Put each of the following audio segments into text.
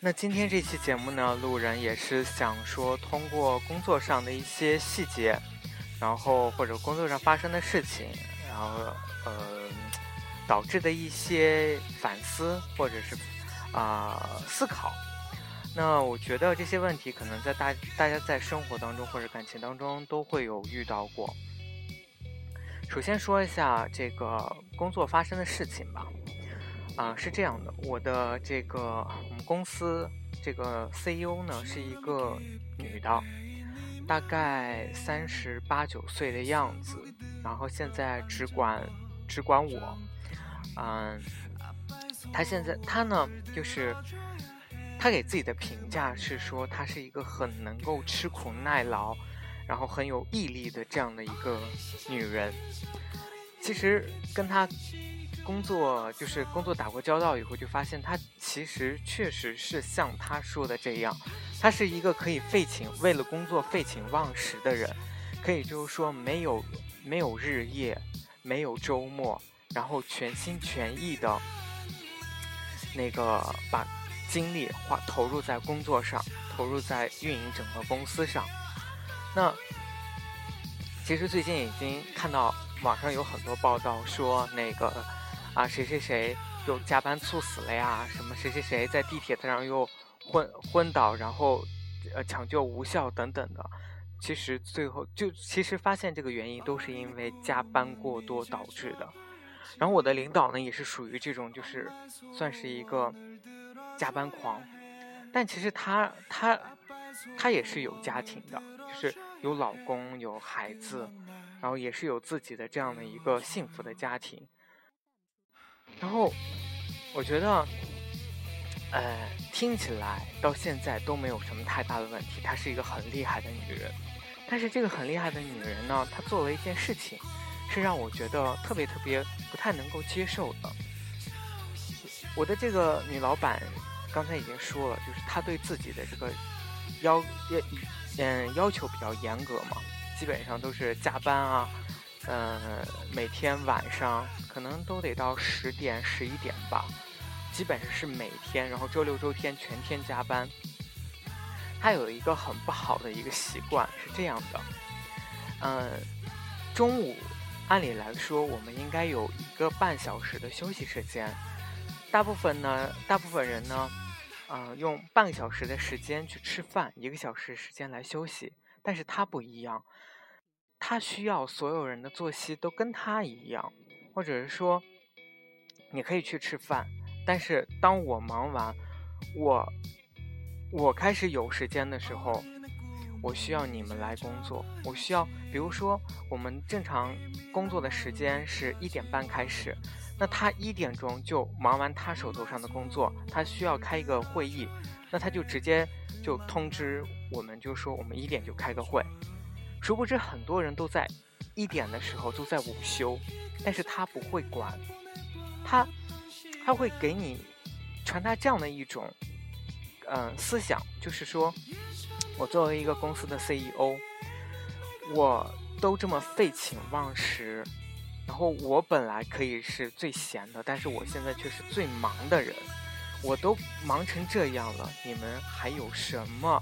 那今天这期节目呢，路人也是想说，通过工作上的一些细节，然后或者工作上发生的事情，然后呃导致的一些反思或者是啊思考。那我觉得这些问题可能在大大家在生活当中或者感情当中都会有遇到过。首先说一下这个工作发生的事情吧。啊，是这样的，我的这个我们公司这个 CEO 呢是一个女的，大概三十八九岁的样子，然后现在只管只管我，嗯，她现在她呢就是她给自己的评价是说她是一个很能够吃苦耐劳，然后很有毅力的这样的一个女人，其实跟她。工作就是工作打过交道以后，就发现他其实确实是像他说的这样，他是一个可以废寝为了工作废寝忘食的人，可以就是说没有没有日夜，没有周末，然后全心全意的，那个把精力花投入在工作上，投入在运营整个公司上。那其实最近已经看到网上有很多报道说那个。啊，谁谁谁又加班猝死了呀？什么谁谁谁在地铁上又昏昏倒，然后呃抢救无效等等的。其实最后就其实发现这个原因都是因为加班过多导致的。然后我的领导呢也是属于这种，就是算是一个加班狂，但其实他他他也是有家庭的，就是有老公有孩子，然后也是有自己的这样的一个幸福的家庭。然后，我觉得，呃，听起来到现在都没有什么太大的问题。她是一个很厉害的女人，但是这个很厉害的女人呢，她做了一件事情，是让我觉得特别特别不太能够接受的。我的这个女老板刚才已经说了，就是她对自己的这个要要嗯要求比较严格嘛，基本上都是加班啊。嗯，每天晚上可能都得到十点十一点吧，基本上是每天，然后周六周天全天加班。他有一个很不好的一个习惯是这样的，嗯，中午按理来说我们应该有一个半小时的休息时间，大部分呢，大部分人呢，嗯，用半个小时的时间去吃饭，一个小时时间来休息，但是他不一样。他需要所有人的作息都跟他一样，或者是说，你可以去吃饭，但是当我忙完，我我开始有时间的时候，我需要你们来工作。我需要，比如说，我们正常工作的时间是一点半开始，那他一点钟就忙完他手头上的工作，他需要开一个会议，那他就直接就通知我们，就说我们一点就开个会。殊不知，很多人都在一点的时候都在午休，但是他不会管，他他会给你传达这样的一种嗯思想，就是说，我作为一个公司的 CEO，我都这么废寝忘食，然后我本来可以是最闲的，但是我现在却是最忙的人，我都忙成这样了，你们还有什么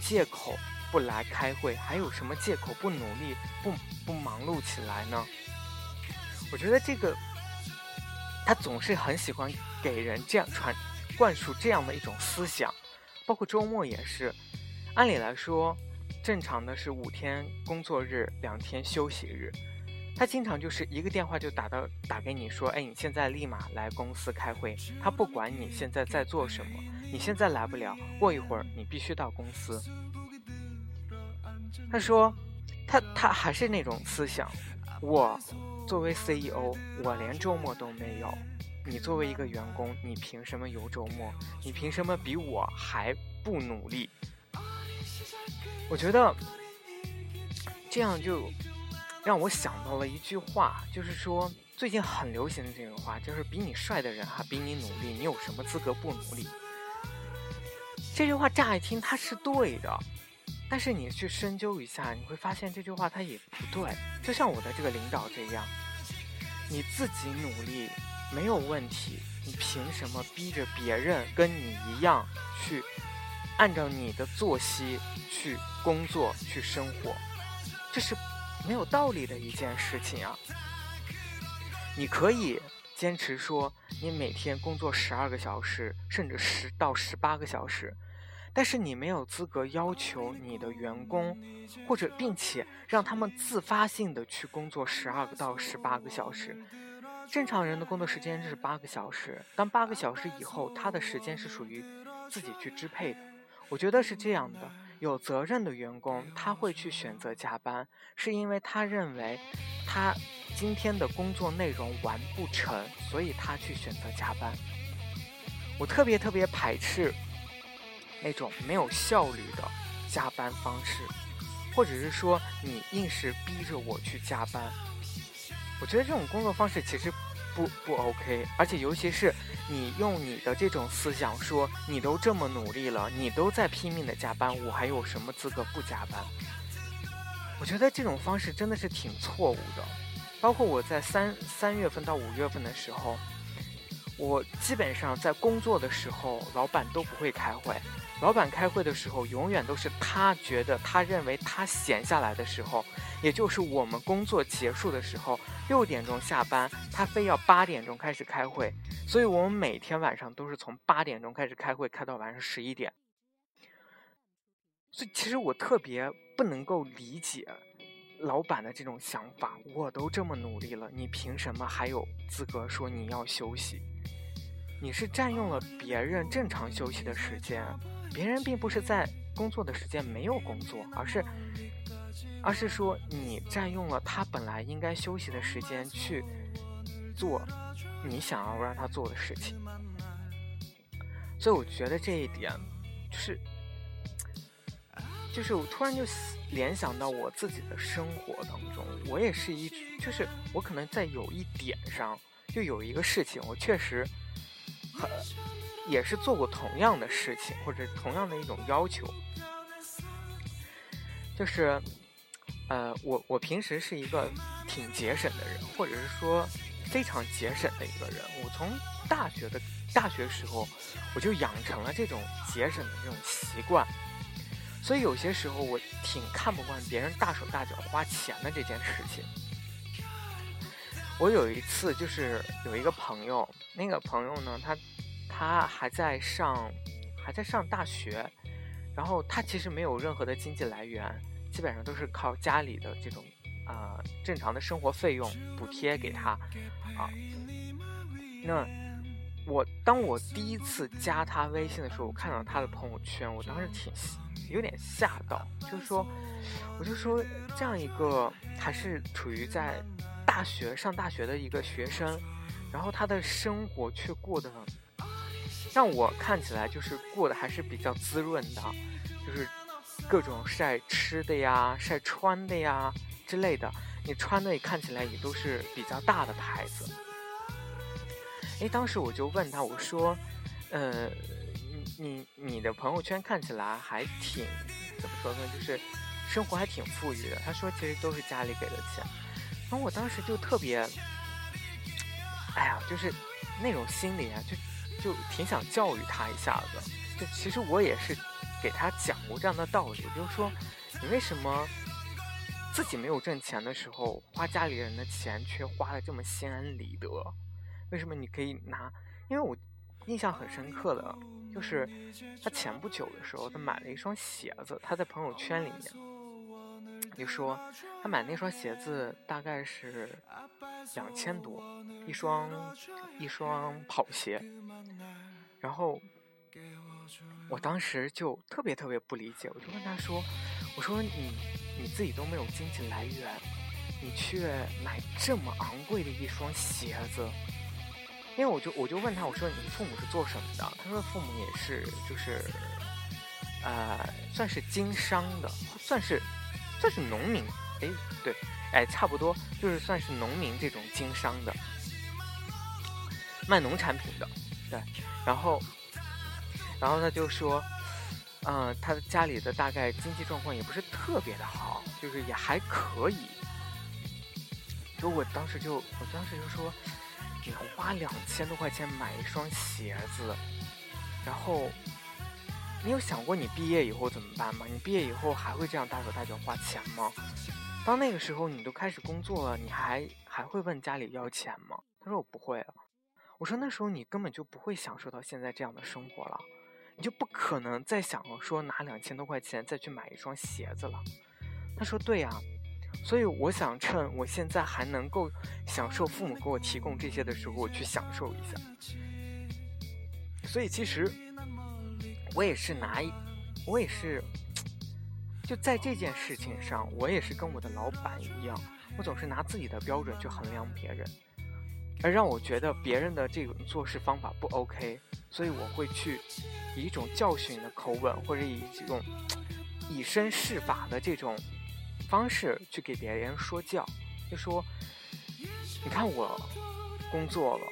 借口？不来开会，还有什么借口不努力、不不忙碌起来呢？我觉得这个，他总是很喜欢给人这样传、灌输这样的一种思想，包括周末也是。按理来说，正常的是五天工作日，两天休息日。他经常就是一个电话就打到打给你说：“哎，你现在立马来公司开会。”他不管你现在在做什么，你现在来不了，过一会儿你必须到公司。他说：“他他还是那种思想。我作为 CEO，我连周末都没有。你作为一个员工，你凭什么有周末？你凭什么比我还不努力？”我觉得这样就让我想到了一句话，就是说最近很流行的这个话，就是比你帅的人还比你努力，你有什么资格不努力？这句话乍一听它是对的，但是你去深究一下，你会发现这句话它也不对。就像我的这个领导这样，你自己努力没有问题，你凭什么逼着别人跟你一样去按照你的作息去工作去生活？这是没有道理的一件事情啊！你可以坚持说你每天工作十二个小时，甚至十到十八个小时，但是你没有资格要求你的员工，或者并且让他们自发性的去工作十二个到十八个小时。正常人的工作时间是八个小时，当八个小时以后，他的时间是属于自己去支配的。我觉得是这样的。有责任的员工，他会去选择加班，是因为他认为他今天的工作内容完不成，所以他去选择加班。我特别特别排斥那种没有效率的加班方式，或者是说你硬是逼着我去加班。我觉得这种工作方式其实不不 OK，而且尤其是。你用你的这种思想说，你都这么努力了，你都在拼命的加班，我还有什么资格不加班？我觉得这种方式真的是挺错误的。包括我在三三月份到五月份的时候，我基本上在工作的时候，老板都不会开会。老板开会的时候，永远都是他觉得他认为他闲下来的时候，也就是我们工作结束的时候，六点钟下班，他非要八点钟开始开会，所以我们每天晚上都是从八点钟开始开会，开到晚上十一点。所以其实我特别不能够理解老板的这种想法，我都这么努力了，你凭什么还有资格说你要休息？你是占用了别人正常休息的时间。别人并不是在工作的时间没有工作，而是，而是说你占用了他本来应该休息的时间去做你想要让他做的事情。所以我觉得这一点，是，就是我突然就联想到我自己的生活当中，我也是一，就是我可能在有一点上，就有一个事情，我确实很。也是做过同样的事情，或者同样的一种要求，就是，呃，我我平时是一个挺节省的人，或者是说非常节省的一个人。我从大学的大学时候，我就养成了这种节省的这种习惯，所以有些时候我挺看不惯别人大手大脚花钱的这件事情。我有一次就是有一个朋友，那个朋友呢，他。他还在上，还在上大学，然后他其实没有任何的经济来源，基本上都是靠家里的这种啊正常的生活费用补贴给他啊。那我当我第一次加他微信的时候，我看到他的朋友圈，我当时挺有点吓到，就是说，我就说这样一个还是处于在大学上大学的一个学生，然后他的生活却过得。让我看起来就是过得还是比较滋润的，就是各种晒吃的呀、晒穿的呀之类的。你穿的也看起来也都是比较大的牌子。哎，当时我就问他，我说：“呃，你你你的朋友圈看起来还挺怎么说呢？就是生活还挺富裕的。”他说：“其实都是家里给的钱。”然后我当时就特别，哎呀，就是那种心理啊，就。就挺想教育他一下子，就其实我也是给他讲过这样的道理，就是说，你为什么自己没有挣钱的时候花家里人的钱，却花的这么心安理得？为什么你可以拿？因为我印象很深刻的，就是他前不久的时候，他买了一双鞋子，他在朋友圈里面就说，他买那双鞋子大概是两千多一双，一双跑鞋。然后，我当时就特别特别不理解，我就问他说：“我说你你自己都没有经济来源，你却买这么昂贵的一双鞋子？因为我就我就问他，我说你父母是做什么的？他说父母也是就是，呃，算是经商的，算是算是农民，哎，对，哎，差不多就是算是农民这种经商的，卖农产品的，对，然后，然后他就说，嗯，他的家里的大概经济状况也不是特别的好，就是也还可以。就我当时就，我当时就说，你花两千多块钱买一双鞋子，然后，你有想过你毕业以后怎么办吗？你毕业以后还会这样大手大脚花钱吗？当那个时候你都开始工作了，你还还会问家里要钱吗？他说我不会了。我说那时候你根本就不会享受到现在这样的生活了，你就不可能再想说拿两千多块钱再去买一双鞋子了。他说对呀。所以我想趁我现在还能够享受父母给我提供这些的时候，我去享受一下。所以其实我也是拿，我也是就在这件事情上，我也是跟我的老板一样，我总是拿自己的标准去衡量别人，而让我觉得别人的这种做事方法不 OK，所以我会去以一种教训的口吻，或者以这种以身试法的这种。方式去给别人说教，就说，你看我工作了，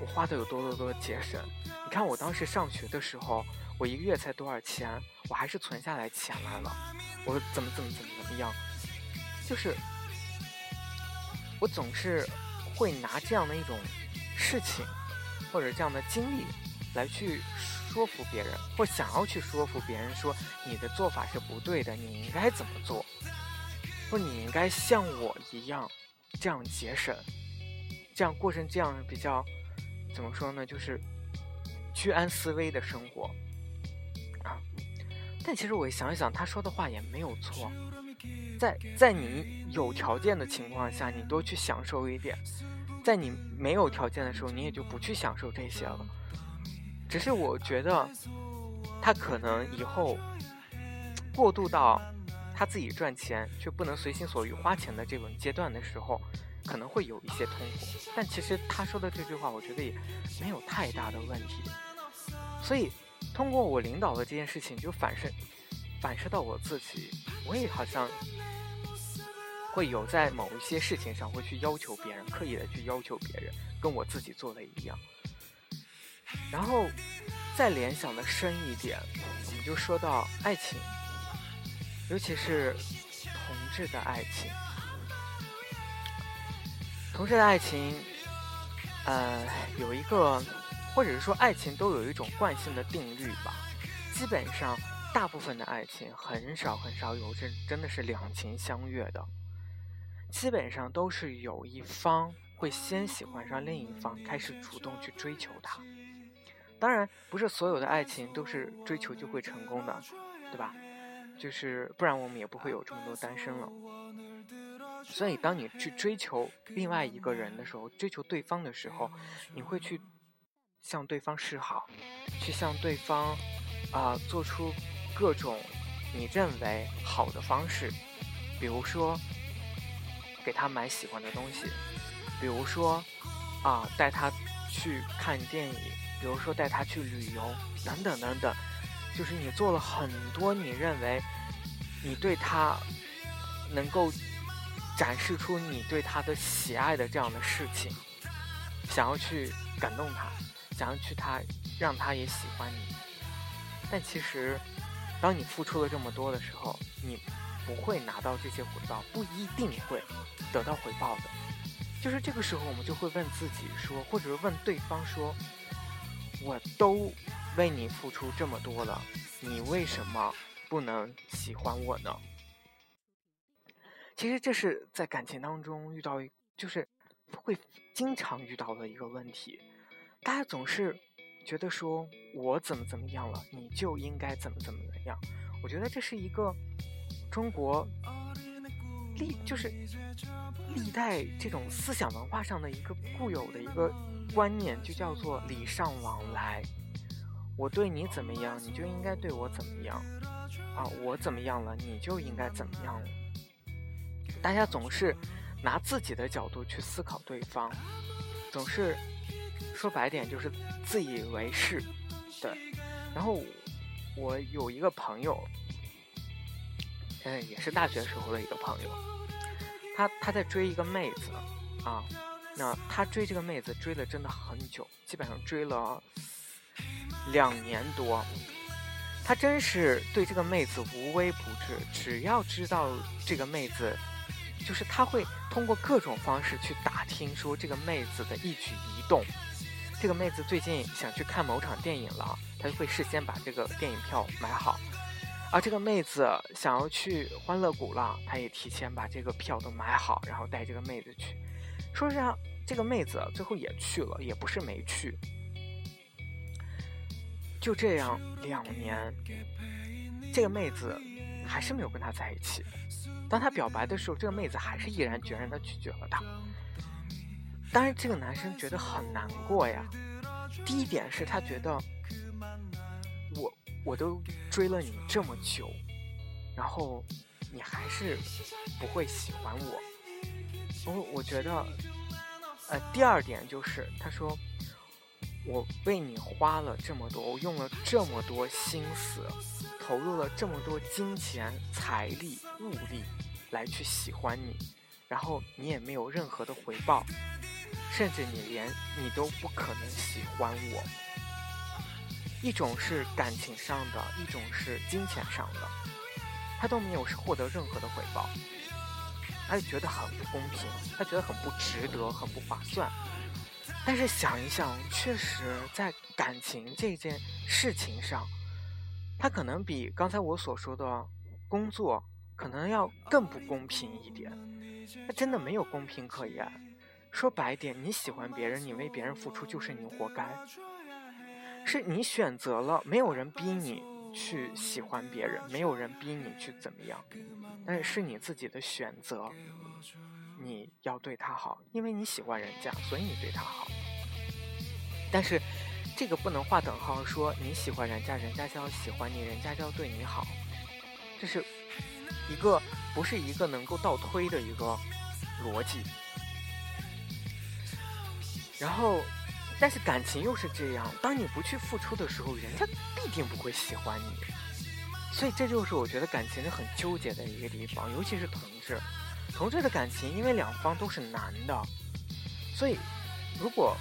我花的有多多多节省。你看我当时上学的时候，我一个月才多少钱，我还是存下来钱来了。我怎么怎么怎么怎么样，就是我总是会拿这样的一种事情或者这样的经历来去说服别人，或想要去说服别人说你的做法是不对的，你应该怎么做。或你应该像我一样，这样节省，这样过成这样比较，怎么说呢？就是居安思危的生活。但其实我想一想，他说的话也没有错。在在你有条件的情况下，你多去享受一点；在你没有条件的时候，你也就不去享受这些了。只是我觉得，他可能以后过渡到。他自己赚钱却不能随心所欲花钱的这种阶段的时候，可能会有一些痛苦。但其实他说的这句话，我觉得也没有太大的问题。所以，通过我领导的这件事情，就反射反射到我自己，我也好像会有在某一些事情上会去要求别人，刻意的去要求别人，跟我自己做的一样。然后再联想的深一点，我们就说到爱情。尤其是同志的爱情，同志的爱情，呃，有一个，或者是说爱情都有一种惯性的定律吧。基本上，大部分的爱情很少很少有这真的是两情相悦的，基本上都是有一方会先喜欢上另一方，开始主动去追求他。当然，不是所有的爱情都是追求就会成功的，对吧？就是不然我们也不会有这么多单身了。所以当你去追求另外一个人的时候，追求对方的时候，你会去向对方示好，去向对方啊做出各种你认为好的方式，比如说给他买喜欢的东西，比如说啊带他去看电影，比如说带他去旅游，等等等等。就是你做了很多你认为你对他能够展示出你对他的喜爱的这样的事情，想要去感动他，想要去他让他也喜欢你。但其实，当你付出了这么多的时候，你不会拿到这些回报，不一定会得到回报的。就是这个时候，我们就会问自己说，或者是问对方说：“我都。”为你付出这么多了，你为什么不能喜欢我呢？其实这是在感情当中遇到，就是会经常遇到的一个问题。大家总是觉得说我怎么怎么样了，你就应该怎么怎么怎么样。我觉得这是一个中国历，就是历代这种思想文化上的一个固有的一个观念，就叫做礼尚往来。我对你怎么样，你就应该对我怎么样，啊，我怎么样了，你就应该怎么样了。大家总是拿自己的角度去思考对方，总是说白点就是自以为是，对。然后我有一个朋友，嗯，也是大学时候的一个朋友，他他在追一个妹子啊，那他追这个妹子追了真的很久，基本上追了两年多。他真是对这个妹子无微不至，只要知道这个妹子，就是他会通过各种方式去打听说这个妹子的一举一动。这个妹子最近想去看某场电影了，他就会事先把这个电影票买好。而这个妹子想要去欢乐谷了，他也提前把这个票都买好，然后带这个妹子去。说实话，这个妹子最后也去了，也不是没去。就这样两年，这个妹子还是没有跟他在一起。当他表白的时候，这个妹子还是毅然决然的拒绝了他。当然，这个男生觉得很难过呀。第一点是他觉得，我我都追了你这么久，然后你还是不会喜欢我。我我觉得，呃，第二点就是他说。我为你花了这么多，我用了这么多心思，投入了这么多金钱、财力、物力，来去喜欢你，然后你也没有任何的回报，甚至你连你都不可能喜欢我。一种是感情上的，一种是金钱上的，他都没有获得任何的回报，他就觉得很不公平，他觉得很不值得，很不划算。但是想一想，确实在感情这件事情上，他可能比刚才我所说的工作可能要更不公平一点。他真的没有公平可言。说白点，你喜欢别人，你为别人付出，就是你活该。是你选择了，没有人逼你去喜欢别人，没有人逼你去怎么样，但是是你自己的选择。你要对他好，因为你喜欢人家，所以你对他好。但是，这个不能划等号，说你喜欢人家，人家就要喜欢你，人家就要对你好，这是一个不是一个能够倒推的一个逻辑。然后，但是感情又是这样，当你不去付出的时候，人家必定不会喜欢你。所以，这就是我觉得感情是很纠结的一个地方，尤其是同志。同志的感情，因为两方都是男的，所以如果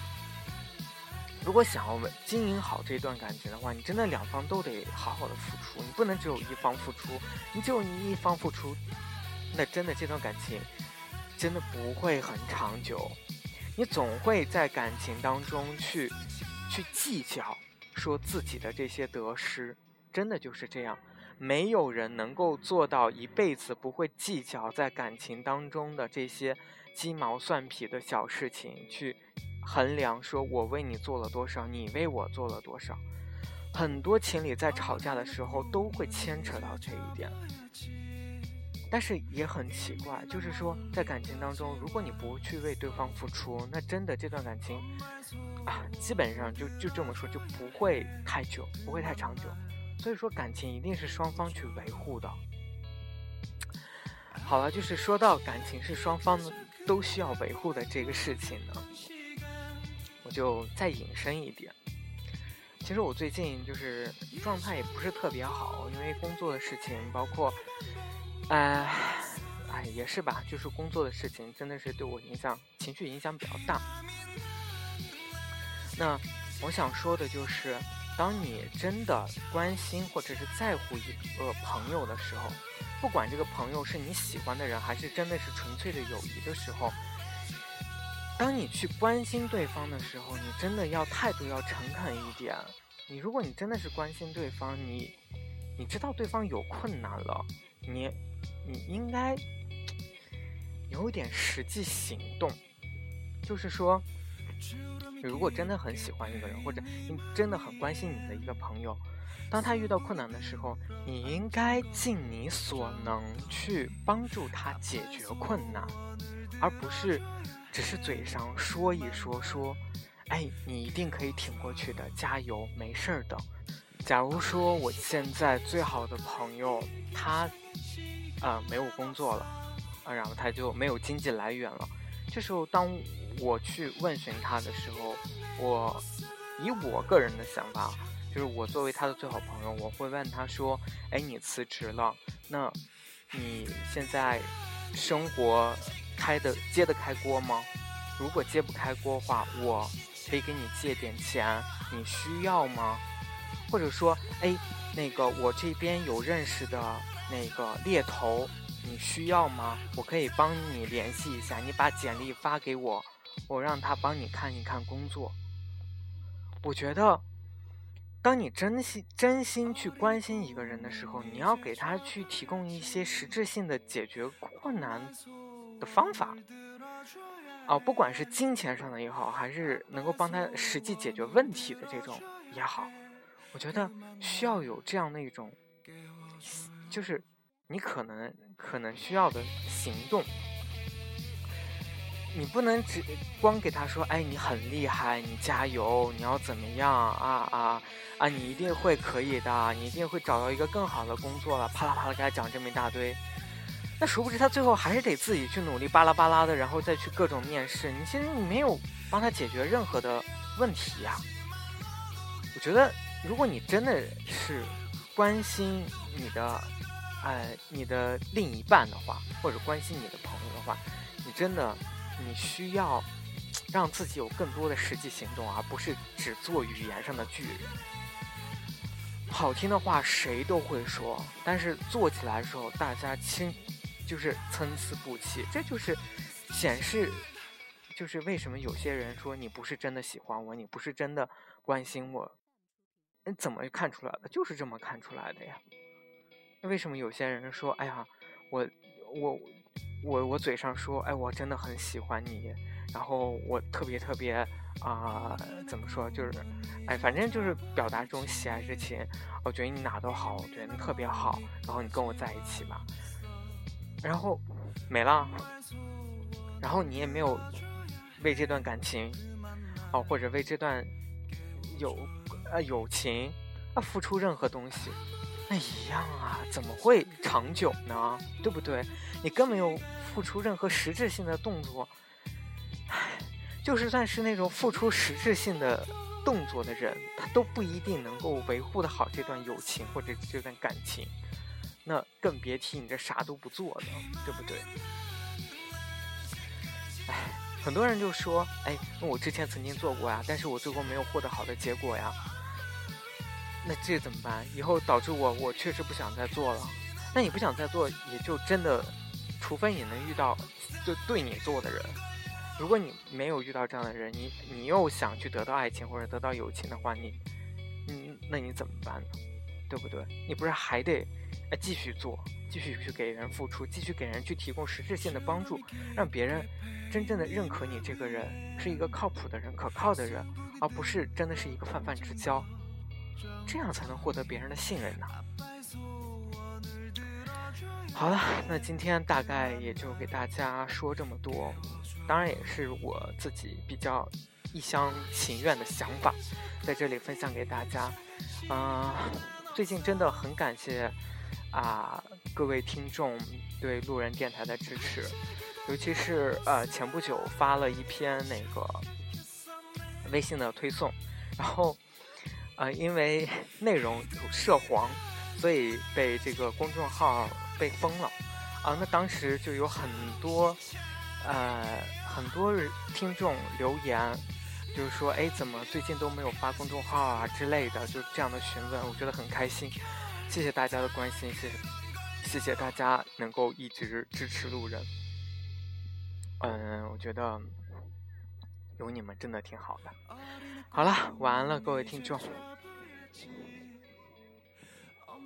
如果想要经营好这段感情的话，你真的两方都得好好的付出，你不能只有一方付出，你只有你一方付出，那真的这段感情真的不会很长久，你总会在感情当中去去计较，说自己的这些得失，真的就是这样。没有人能够做到一辈子不会计较在感情当中的这些鸡毛蒜皮的小事情，去衡量说我为你做了多少，你为我做了多少。很多情侣在吵架的时候都会牵扯到这一点，但是也很奇怪，就是说在感情当中，如果你不去为对方付出，那真的这段感情啊，基本上就就这么说就不会太久，不会太长久。所以说，感情一定是双方去维护的。好了，就是说到感情是双方都需要维护的这个事情呢，我就再引申一点。其实我最近就是状态也不是特别好，因为工作的事情，包括，哎，哎，也是吧，就是工作的事情真的是对我影响，情绪影响比较大。那我想说的就是。当你真的关心或者是在乎一个朋友的时候，不管这个朋友是你喜欢的人，还是真的是纯粹的友谊的时候，当你去关心对方的时候，你真的要态度要诚恳一点。你如果你真的是关心对方，你你知道对方有困难了，你你应该有点实际行动，就是说。如果真的很喜欢一个人，或者你真的很关心你的一个朋友，当他遇到困难的时候，你应该尽你所能去帮助他解决困难，而不是只是嘴上说一说，说，哎，你一定可以挺过去的，加油，没事儿的。假如说我现在最好的朋友他，呃，没有工作了，啊，然后他就没有经济来源了，这时候当。我去问询他的时候，我以我个人的想法，就是我作为他的最好朋友，我会问他说：“哎，你辞职了，那你现在生活开的揭得开锅吗？如果揭不开锅的话，我可以给你借点钱，你需要吗？或者说，哎，那个我这边有认识的那个猎头，你需要吗？我可以帮你联系一下，你把简历发给我，我让他帮你看一看工作。我觉得，当你真心真心去关心一个人的时候，你要给他去提供一些实质性的解决困难的方法。哦，不管是金钱上的也好，还是能够帮他实际解决问题的这种也好。我觉得需要有这样的一种，就是你可能可能需要的行动。你不能只光给他说，哎，你很厉害，你加油，你要怎么样啊啊啊！你一定会可以的，你一定会找到一个更好的工作了。啪啦啪啦给他讲这么一大堆，那殊不知他最后还是得自己去努力，巴拉巴拉的，然后再去各种面试。你其实你没有帮他解决任何的问题呀。我觉得。如果你真的是关心你的，呃，你的另一半的话，或者关心你的朋友的话，你真的你需要让自己有更多的实际行动，而不是只做语言上的巨人。好听的话谁都会说，但是做起来的时候，大家亲就是参差不齐。这就是显示，就是为什么有些人说你不是真的喜欢我，你不是真的关心我。你怎么看出来的？就是这么看出来的呀。那为什么有些人说：“哎呀，我我我我嘴上说，哎，我真的很喜欢你，然后我特别特别啊，怎么说？就是哎，反正就是表达这种喜爱之情。我觉得你哪都好，我觉得你特别好，然后你跟我在一起吧。然后没了，然后你也没有为这段感情哦，或者为这段有。啊，友情，啊，付出任何东西，那一样啊，怎么会长久呢？对不对？你根本没有付出任何实质性的动作，唉，就是算是那种付出实质性的动作的人，他都不一定能够维护的好这段友情或者这段感情，那更别提你这啥都不做的，对不对？唉，很多人就说，哎，那我之前曾经做过呀，但是我最后没有获得好的结果呀。那这怎么办？以后导致我我确实不想再做了。那你不想再做，也就真的，除非你能遇到就对你做的人。如果你没有遇到这样的人，你你又想去得到爱情或者得到友情的话，你，嗯，那你怎么办呢？对不对？你不是还得哎继续做，继续去给人付出，继续给人去提供实质性的帮助，让别人真正的认可你这个人是一个靠谱的人、可靠的人，而不是真的是一个泛泛之交。这样才能获得别人的信任呢。好了，那今天大概也就给大家说这么多，当然也是我自己比较一厢情愿的想法，在这里分享给大家。嗯，最近真的很感谢啊各位听众对路人电台的支持，尤其是呃前不久发了一篇那个微信的推送，然后。呃，因为内容有涉黄，所以被这个公众号被封了。啊，那当时就有很多，呃，很多听众留言，就是说，哎，怎么最近都没有发公众号啊之类的，就这样的询问，我觉得很开心。谢谢大家的关心，谢谢，谢谢大家能够一直支持路人。嗯，我觉得有你们真的挺好的。好了，晚安了，各位听众。